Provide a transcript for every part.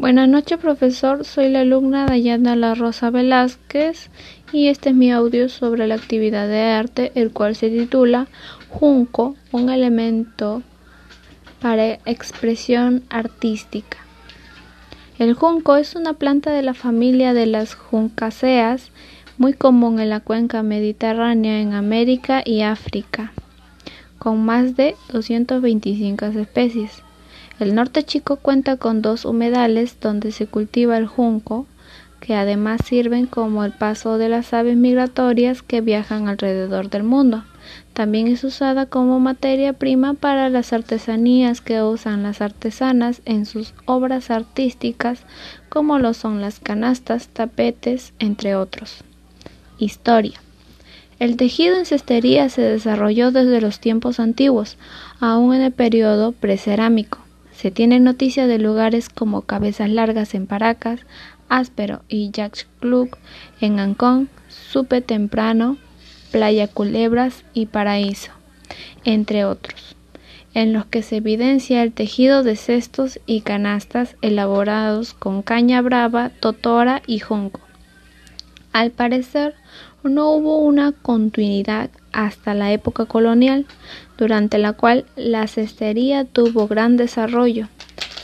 Buenas noches, profesor. Soy la alumna Dayana La Rosa Velázquez y este es mi audio sobre la actividad de arte, el cual se titula Junco, un elemento para expresión artística. El junco es una planta de la familia de las juncaceas, muy común en la cuenca mediterránea en América y África, con más de 225 especies. El norte chico cuenta con dos humedales donde se cultiva el junco, que además sirven como el paso de las aves migratorias que viajan alrededor del mundo. También es usada como materia prima para las artesanías que usan las artesanas en sus obras artísticas, como lo son las canastas, tapetes, entre otros. Historia. El tejido en cestería se desarrolló desde los tiempos antiguos, aún en el periodo precerámico. Se tiene noticia de lugares como Cabezas Largas en Paracas, Áspero y Jack Club en Ancón, Supe Temprano, Playa Culebras y Paraíso, entre otros, en los que se evidencia el tejido de cestos y canastas elaborados con caña brava, totora y junco. Al parecer, no hubo una continuidad hasta la época colonial, durante la cual la cestería tuvo gran desarrollo.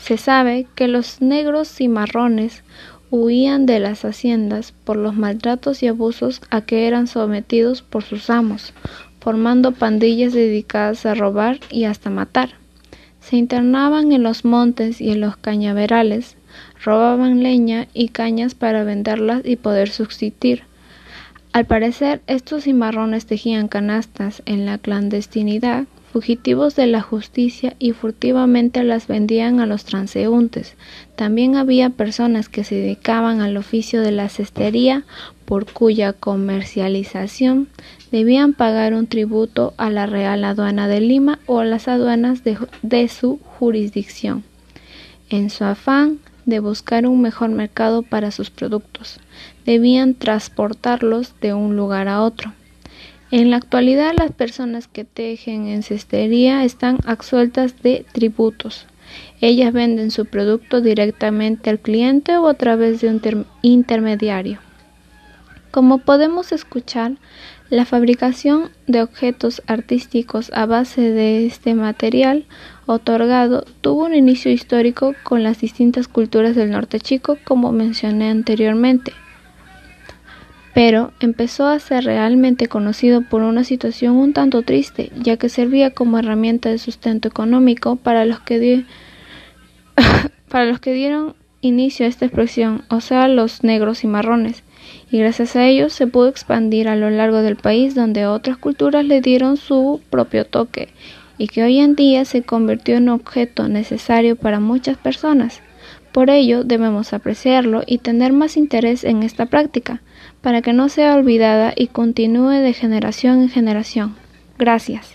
Se sabe que los negros y marrones huían de las haciendas por los maltratos y abusos a que eran sometidos por sus amos, formando pandillas dedicadas a robar y hasta matar. Se internaban en los montes y en los cañaverales, robaban leña y cañas para venderlas y poder subsistir. Al parecer, estos cimarrones tejían canastas en la clandestinidad, fugitivos de la justicia y furtivamente las vendían a los transeúntes. También había personas que se dedicaban al oficio de la cestería, por cuya comercialización debían pagar un tributo a la Real Aduana de Lima o a las aduanas de, de su jurisdicción. En su afán de buscar un mejor mercado para sus productos. Debían transportarlos de un lugar a otro. En la actualidad las personas que tejen en cestería están absueltas de tributos. Ellas venden su producto directamente al cliente o a través de un intermediario. Como podemos escuchar, la fabricación de objetos artísticos a base de este material otorgado tuvo un inicio histórico con las distintas culturas del norte chico, como mencioné anteriormente, pero empezó a ser realmente conocido por una situación un tanto triste, ya que servía como herramienta de sustento económico para los que, dieron inicio a esta expresión, o sea, los negros y marrones, y gracias a ellos se pudo expandir a lo largo del país donde otras culturas le dieron su propio toque y que hoy en día se convirtió en objeto necesario para muchas personas. Por ello debemos apreciarlo y tener más interés en esta práctica, para que no sea olvidada y continúe de generación en generación. Gracias.